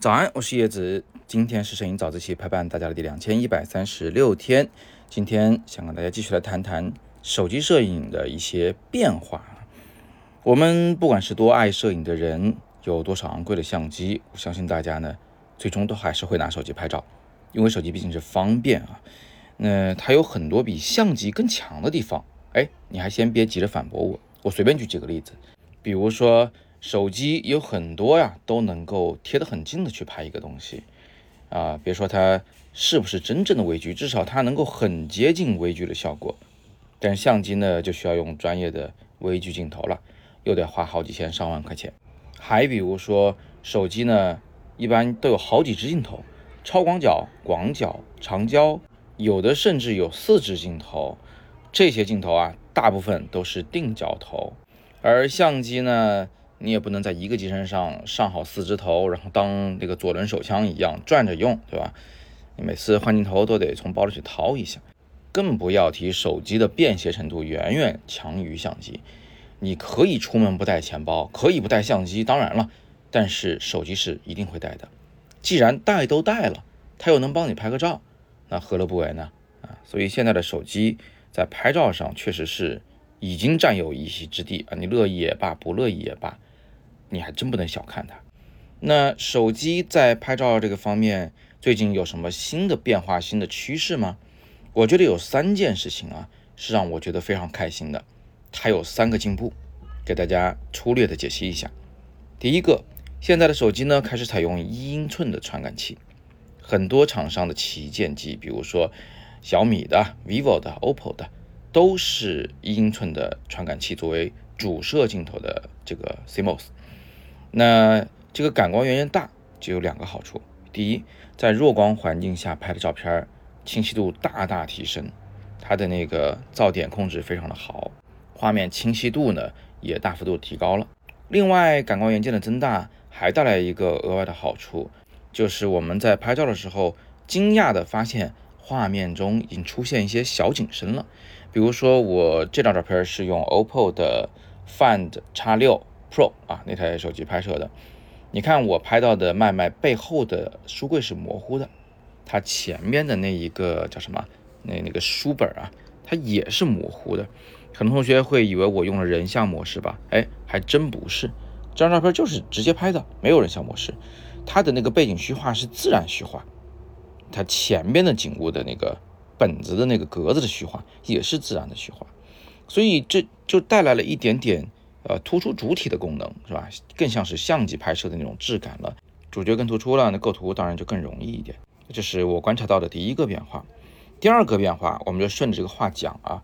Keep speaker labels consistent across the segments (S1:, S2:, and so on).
S1: 早安，我是叶子。今天是摄影早自习陪伴大家的第两千一百三十六天。今天想跟大家继续来谈谈手机摄影的一些变化。我们不管是多爱摄影的人，有多少昂贵的相机，我相信大家呢，最终都还是会拿手机拍照，因为手机毕竟是方便啊。那它有很多比相机更强的地方。哎，你还先别急着反驳我，我随便举几个例子，比如说。手机有很多呀，都能够贴得很近的去拍一个东西，啊，别说它是不是真正的微距，至少它能够很接近微距的效果。但相机呢，就需要用专业的微距镜头了，又得花好几千上万块钱。还比如说手机呢，一般都有好几支镜头，超广角、广角、长焦，有的甚至有四支镜头。这些镜头啊，大部分都是定焦头，而相机呢。你也不能在一个机身上上好四支头，然后当那个左轮手枪一样转着用，对吧？你每次换镜头都得从包里去掏一下，更不要提手机的便携程度远远强于相机。你可以出门不带钱包，可以不带相机，当然了，但是手机是一定会带的。既然带都带了，它又能帮你拍个照，那何乐不为呢？啊，所以现在的手机在拍照上确实是已经占有一席之地啊，你乐意也罢，不乐意也罢。你还真不能小看它。那手机在拍照这个方面，最近有什么新的变化、新的趋势吗？我觉得有三件事情啊，是让我觉得非常开心的。它有三个进步，给大家粗略的解析一下。第一个，现在的手机呢开始采用一英寸的传感器，很多厂商的旗舰机，比如说小米的、vivo 的、oppo 的，都是一英寸的传感器作为主摄镜头的这个 CMOS。那这个感光元件大就有两个好处：第一，在弱光环境下拍的照片清晰度大大提升，它的那个噪点控制非常的好，画面清晰度呢也大幅度提高了。另外，感光元件的增大还带来一个额外的好处，就是我们在拍照的时候，惊讶的发现画面中已经出现一些小景深了。比如说，我这张照片是用 OPPO 的 Find X6。Pro 啊，那台手机拍摄的，你看我拍到的麦麦背后的书柜是模糊的，它前面的那一个叫什么？那那个书本啊，它也是模糊的。很多同学会以为我用了人像模式吧？哎，还真不是，这张照片就是直接拍的，没有人像模式。它的那个背景虚化是自然虚化，它前边的景物的那个本子的那个格子的虚化也是自然的虚化，所以这就带来了一点点。呃，突出主体的功能是吧？更像是相机拍摄的那种质感了。主角更突出了，那构图当然就更容易一点。这是我观察到的第一个变化。第二个变化，我们就顺着这个话讲啊。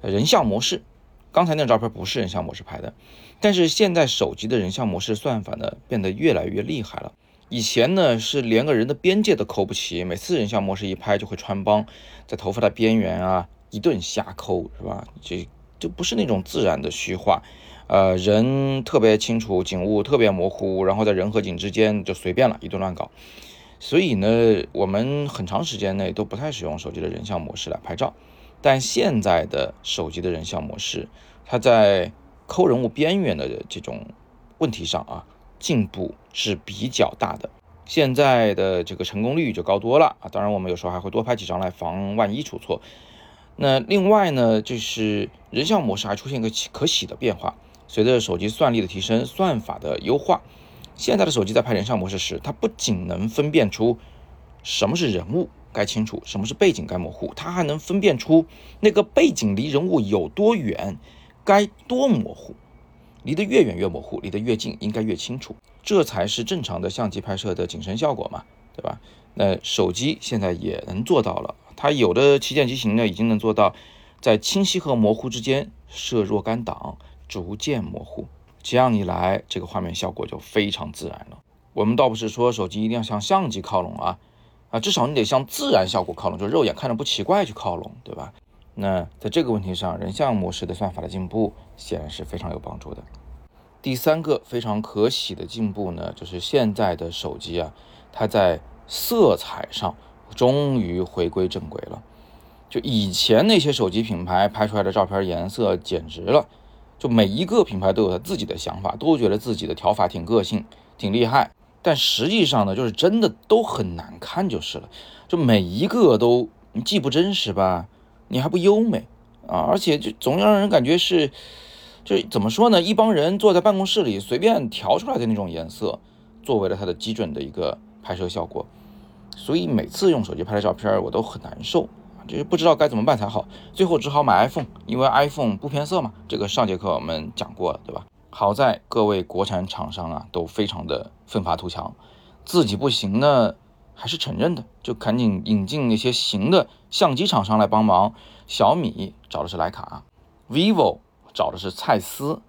S1: 人像模式，刚才那照片不是人像模式拍的，但是现在手机的人像模式算法呢变得越来越厉害了。以前呢是连个人的边界都抠不齐，每次人像模式一拍就会穿帮，在头发的边缘啊一顿瞎抠是吧？这就不是那种自然的虚化。呃，人特别清楚，景物特别模糊，然后在人和景之间就随便了一顿乱搞。所以呢，我们很长时间内都不太使用手机的人像模式来拍照。但现在的手机的人像模式，它在抠人物边缘的这种问题上啊，进步是比较大的。现在的这个成功率就高多了啊。当然，我们有时候还会多拍几张来防万一出错。那另外呢，就是人像模式还出现一个可喜的变化。随着手机算力的提升，算法的优化，现在的手机在拍人像模式时，它不仅能分辨出什么是人物该清楚，什么是背景该模糊，它还能分辨出那个背景离人物有多远，该多模糊，离得越远越模糊，离得越近应该越清楚，这才是正常的相机拍摄的景深效果嘛，对吧？那手机现在也能做到了，它有的旗舰机型呢，已经能做到在清晰和模糊之间设若干档。逐渐模糊，这样一来，这个画面效果就非常自然了。我们倒不是说手机一定要向相机靠拢啊，啊，至少你得向自然效果靠拢，就肉眼看着不奇怪去靠拢，对吧？那在这个问题上，人像模式的算法的进步显然是非常有帮助的。第三个非常可喜的进步呢，就是现在的手机啊，它在色彩上终于回归正轨了。就以前那些手机品牌拍出来的照片颜色简直了。就每一个品牌都有他自己的想法，都觉得自己的调法挺个性、挺厉害。但实际上呢，就是真的都很难看就是了。就每一个都既不真实吧，你还不优美啊，而且就总让人感觉是，就怎么说呢？一帮人坐在办公室里随便调出来的那种颜色，作为了它的基准的一个拍摄效果。所以每次用手机拍的照片，我都很难受。就是不知道该怎么办才好，最后只好买 iPhone，因为 iPhone 不偏色嘛。这个上节课我们讲过了，对吧？好在各位国产厂商啊都非常的奋发图强，自己不行呢还是承认的，就赶紧引进那些行的相机厂商来帮忙。小米找的是徕卡，vivo 找的是蔡司，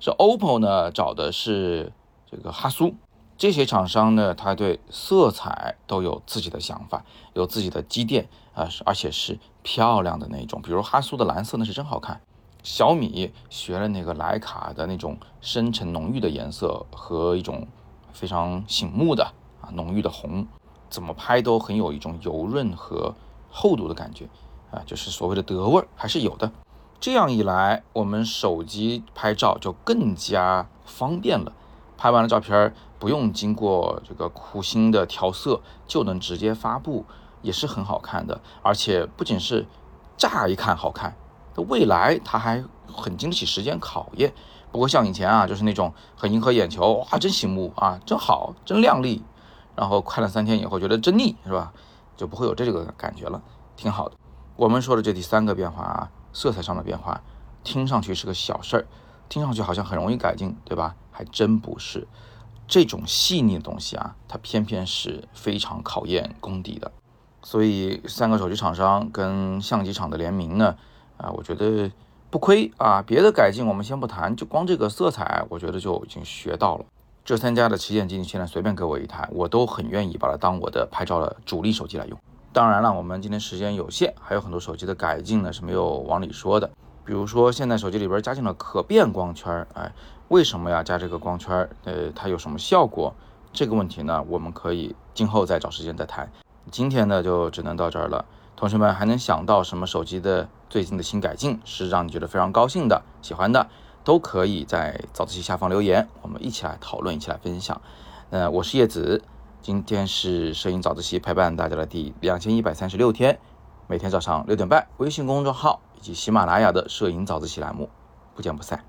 S1: 是 OPPO 呢找的是这个哈苏。这些厂商呢，他对色彩都有自己的想法，有自己的积淀啊，而且是漂亮的那种。比如哈苏的蓝色那是真好看，小米学了那个徕卡的那种深沉浓郁的颜色和一种非常醒目的啊浓郁的红，怎么拍都很有一种油润和厚度的感觉啊，就是所谓的德味儿还是有的。这样一来，我们手机拍照就更加方便了。拍完了照片不用经过这个苦心的调色就能直接发布，也是很好看的。而且不仅是乍一看好看，未来它还很经得起时间考验。不过像以前啊，就是那种很迎合眼球，哇，真醒目啊，真好，真靓丽。然后看了三天以后觉得真腻，是吧？就不会有这个感觉了，挺好的。我们说的这第三个变化啊，色彩上的变化，听上去是个小事儿，听上去好像很容易改进，对吧？还真不是，这种细腻的东西啊，它偏偏是非常考验功底的。所以三个手机厂商跟相机厂的联名呢，啊，我觉得不亏啊。别的改进我们先不谈，就光这个色彩，我觉得就已经学到了。这三家的旗舰机，你现在随便给我一台，我都很愿意把它当我的拍照的主力手机来用。当然了，我们今天时间有限，还有很多手机的改进呢是没有往里说的。比如说现在手机里边加进了可变光圈，哎。为什么要加这个光圈？呃，它有什么效果？这个问题呢，我们可以今后再找时间再谈。今天呢，就只能到这儿了。同学们还能想到什么手机的最近的新改进是让你觉得非常高兴的、喜欢的，都可以在早自习下方留言，我们一起来讨论，一起来分享。呃，我是叶子，今天是摄影早自习陪伴大家的第两千一百三十六天，每天早上六点半，微信公众号以及喜马拉雅的摄影早自习栏目，不见不散。